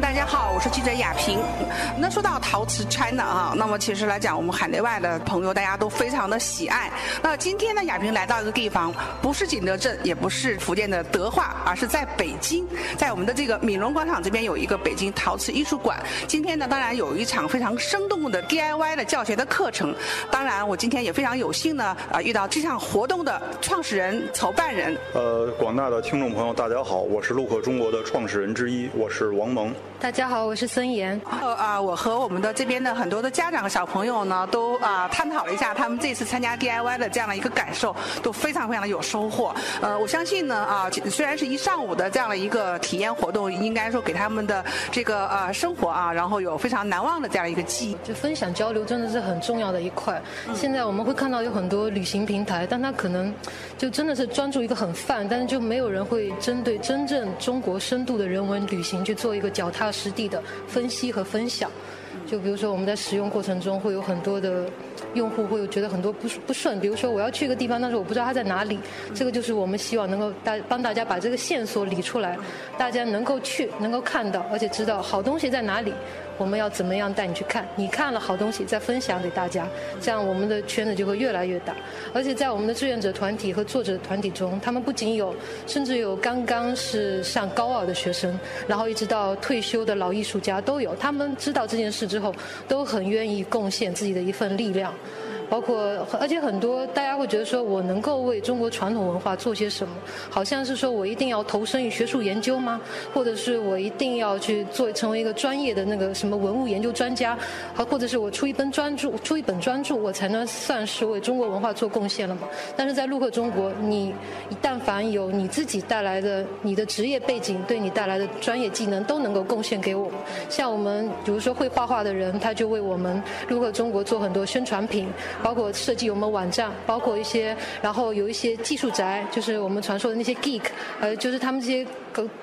大家好，我是记者亚萍。那说到陶瓷 China 啊，那么其实来讲，我们海内外的朋友大家都非常的喜爱。那今天呢，亚萍来到一个地方，不是景德镇，也不是福建的德化，而是在北京，在我们的这个闽龙广场这边有一个北京陶瓷艺术馆。今天呢，当然有一场非常生动的 DIY 的教学的课程。当然，我今天也非常有幸呢，啊，遇到这项活动的创始人、筹办人。呃，广大的听众朋友，大家好，我是陆克中国的创始人之一，我是王蒙。大家好，我是孙岩。呃啊，我和我们的这边的很多的家长和小朋友呢，都啊探讨了一下他们这次参加 DIY 的这样的一个感受，都非常非常的有收获。呃，我相信呢啊，虽然是一上午的这样的一个体验活动，应该说给他们的这个呃生活啊，然后有非常难忘的这样一个记忆。就分享交流真的是很重要的一块。现在我们会看到有很多旅行平台，但它可能就真的是专注一个很泛，但是就没有人会针对真正中国深度的人文旅行去做一个脚踏实地的分析和分享。就比如说我们在使用过程中会有很多的用户会觉得很多不不顺，比如说我要去一个地方，但是我不知道它在哪里，这个就是我们希望能够大帮大家把这个线索理出来，大家能够去能够看到，而且知道好东西在哪里。我们要怎么样带你去看？你看了好东西再分享给大家，这样我们的圈子就会越来越大。而且在我们的志愿者团体和作者团体中，他们不仅有，甚至有刚刚是上高二的学生，然后一直到退休的老艺术家都有。他们知道这件事之后，都很愿意贡献自己的一份力量。包括，而且很多大家会觉得说，我能够为中国传统文化做些什么？好像是说我一定要投身于学术研究吗？或者是我一定要去做成为一个专业的那个什么文物研究专家？好，或者是我出一本专著，出一本专著，我才能算是为中国文化做贡献了吗？但是在陆克中国，你但凡有你自己带来的你的职业背景，对你带来的专业技能，都能够贡献给我们。像我们比如说会画画的人，他就为我们陆克中国做很多宣传品。包括设计我们网站，包括一些，然后有一些技术宅，就是我们传说的那些 geek，呃，就是他们这些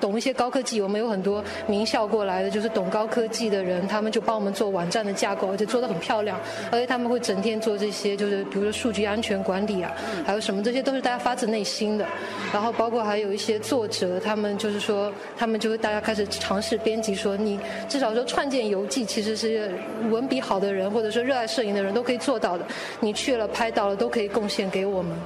懂一些高科技。我们有很多名校过来的，就是懂高科技的人，他们就帮我们做网站的架构，而且做的很漂亮。而且他们会整天做这些，就是比如说数据安全管理啊，还有什么，这些都是大家发自内心的。然后包括还有一些作者，他们就是说，他们就是大家开始尝试编辑，说你至少说创建游记，其实是文笔好的人，或者说热爱摄影的人都可以做到的。你去了，拍到了，都可以贡献给我们。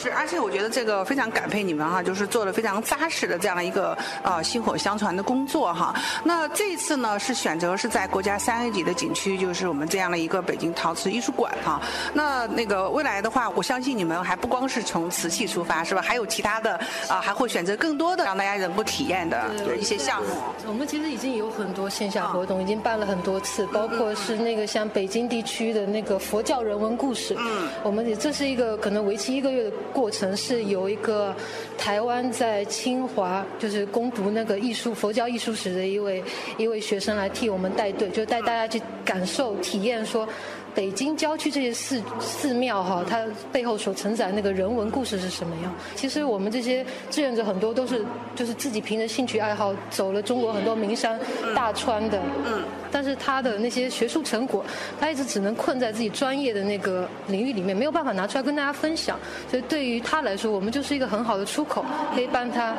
是，而且我觉得这个非常感佩你们哈，就是做了非常扎实的这样的一个呃薪火相传的工作哈。那这次呢是选择是在国家三 A 级的景区，就是我们这样的一个北京陶瓷艺术馆哈。那那个未来的话，我相信你们还不光是从瓷器出发是吧？还有其他的啊，还会选择更多的让大家能够体验的一些项目。我们其实已经有很多线下活动，已经办了很多次，包括是那个像北京地区的那个佛教人文故事。嗯，我们也这是一个可能为期一个月的。过程是由一个台湾在清华就是攻读那个艺术佛教艺术史的一位一位学生来替我们带队，就带大家去感受体验说。北京郊区这些寺寺庙哈，它背后所承载那个人文故事是什么样？其实我们这些志愿者很多都是就是自己凭着兴趣爱好走了中国很多名山大川的，嗯，但是他的那些学术成果，他一直只能困在自己专业的那个领域里面，没有办法拿出来跟大家分享。所以对于他来说，我们就是一个很好的出口，可以帮他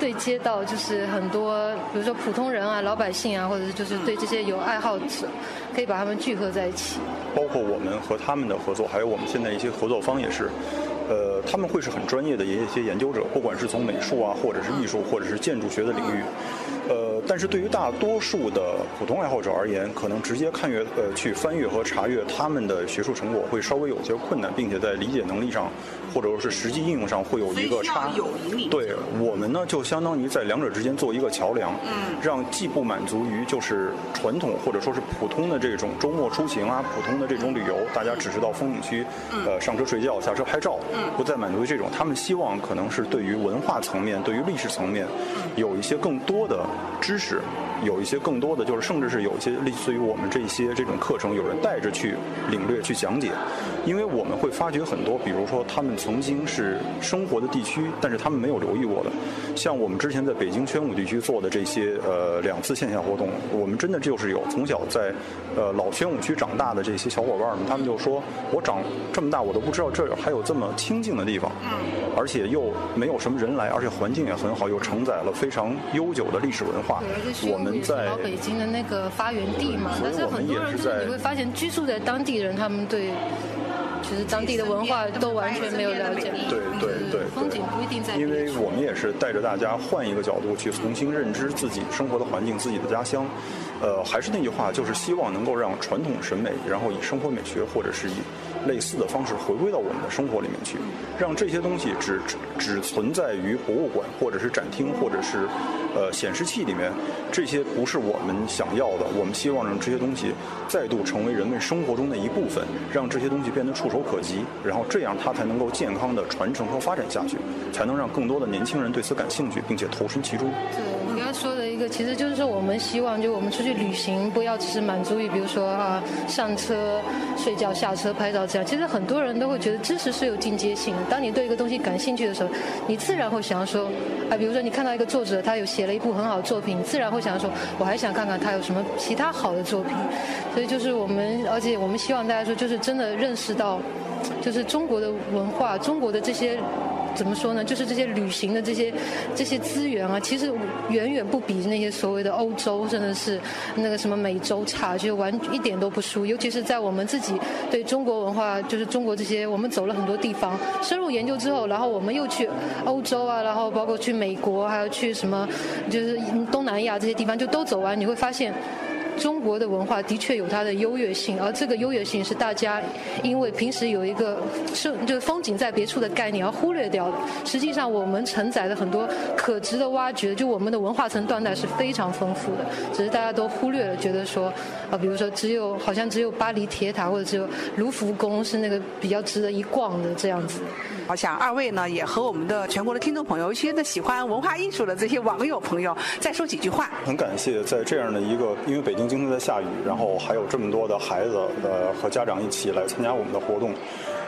对接到就是很多，比如说普通人啊、老百姓啊，或者是就是对这些有爱好者，可以把他们聚合在一起。包括我们和他们的合作，还有我们现在一些合作方也是，呃，他们会是很专业的一些研究者，不管是从美术啊，或者是艺术，或者是建筑学的领域。呃，但是对于大多数的普通爱好者而言，可能直接看阅、呃，去翻阅和查阅他们的学术成果会稍微有些困难，并且在理解能力上，或者说是实际应用上会有一个差。对我们呢，就相当于在两者之间做一个桥梁，让既不满足于就是传统或者说是普通的这种周末出行啊，普通的这种旅游，大家只是到风景区，呃，上车睡觉，下车拍照，不再满足于这种。他们希望可能是对于文化层面、对于历史层面，有一些更多的。知识有一些更多的，就是甚至是有一些类似于我们这些这种课程，有人带着去领略、去讲解。因为我们会发掘很多，比如说他们曾经是生活的地区，但是他们没有留意过的。像我们之前在北京宣武地区做的这些呃两次线下活动，我们真的就是有从小在呃老宣武区长大的这些小伙伴们，他们就说我长这么大我都不知道这儿还有这么清静的地方，而且又没有什么人来，而且环境也很好，又承载了非常悠久的历史文化。我们们在老北京的那个发源地嘛，但是很多人就是你会发现居住在当地人，他们对。其实当地的文化都完全没有了解。对对对，风景不一定在。因为我们也是带着大家换一个角度去重新认知自己生活的环境、自己的家乡。呃，还是那句话，就是希望能够让传统审美，然后以生活美学或者是以类似的方式回归到我们的生活里面去，让这些东西只只存在于博物馆或者是展厅或者是呃显示器里面。这些不是我们想要的。我们希望让这些东西再度成为人们生活中的一部分，让这些东西变得触手可及，然后这样它才能够健康的传承和发展下去，才能让更多的年轻人对此感兴趣，并且投身其中。说的一个，其实就是说，我们希望就我们出去旅行，不要只是满足于，比如说啊，上车、睡觉、下车、拍照这样。其实很多人都会觉得知识是有进阶性的。当你对一个东西感兴趣的时候，你自然会想要说，啊，比如说你看到一个作者，他有写了一部很好的作品，你自然会想要说，我还想看看他有什么其他好的作品。所以就是我们，而且我们希望大家说，就是真的认识到，就是中国的文化，中国的这些。怎么说呢？就是这些旅行的这些这些资源啊，其实远远不比那些所谓的欧洲，甚至是那个什么美洲差，就完一点都不输。尤其是在我们自己对中国文化，就是中国这些，我们走了很多地方，深入研究之后，然后我们又去欧洲啊，然后包括去美国，还有去什么，就是东南亚这些地方，就都走完，你会发现。中国的文化的确有它的优越性，而这个优越性是大家因为平时有一个是就是风景在别处的概念而忽略掉的。实际上，我们承载的很多可值得挖掘，就我们的文化层断代是非常丰富的，只是大家都忽略了，觉得说啊，比如说只有好像只有巴黎铁塔或者只有卢浮宫是那个比较值得一逛的这样子。我想二位呢也和我们的全国的听众朋友，尤其是喜欢文化艺术的这些网友朋友，再说几句话。很感谢在这样的一个，因为北京。经常在下雨，然后还有这么多的孩子呃和家长一起来参加我们的活动，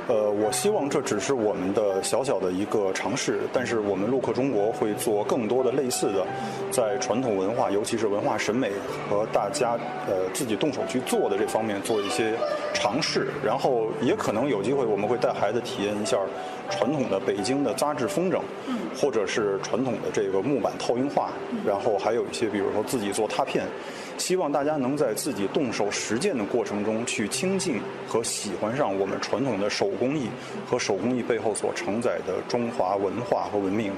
呃，我希望这只是我们的小小的一个尝试，但是我们陆克中国会做更多的类似的，在传统文化，尤其是文化审美和大家呃自己动手去做的这方面做一些尝试，然后也可能有机会我们会带孩子体验一下传统的北京的扎制风筝，或者是传统的这个木板套印画，然后还有一些比如说自己做拓片。希望大家能在自己动手实践的过程中，去亲近和喜欢上我们传统的手工艺和手工艺背后所承载的中华文化和文明。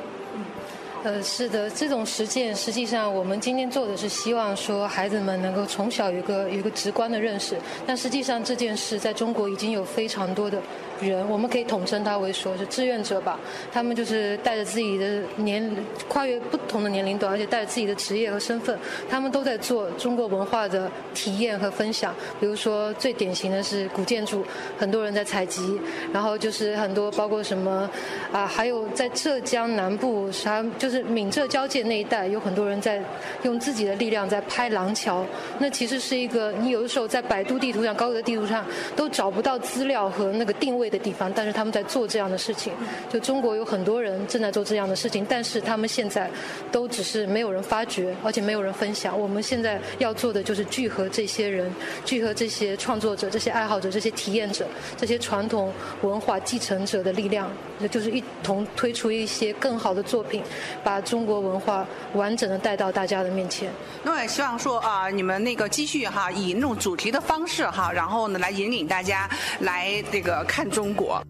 呃，是的，这种实践实际上我们今天做的是希望说孩子们能够从小有个有个直观的认识，但实际上这件事在中国已经有非常多的。人，我们可以统称他为说是志愿者吧。他们就是带着自己的年跨越不同的年龄段，而且带着自己的职业和身份，他们都在做中国文化的体验和分享。比如说最典型的是古建筑，很多人在采集，然后就是很多包括什么啊，还有在浙江南部，啥就是是闽浙交界那一带，有很多人在用自己的力量在拍廊桥。那其实是一个你有的时候在百度地图上、高德地图上都找不到资料和那个定位。的地方，但是他们在做这样的事情。就中国有很多人正在做这样的事情，但是他们现在都只是没有人发觉，而且没有人分享。我们现在要做的就是聚合这些人，聚合这些创作者、这些爱好者、这些体验者、这些传统文化继承者的力量，也就是一同推出一些更好的作品，把中国文化完整的带到大家的面前。那我也希望说啊，你们那个继续哈，以那种主题的方式哈，然后呢来引领大家来这个看。中国。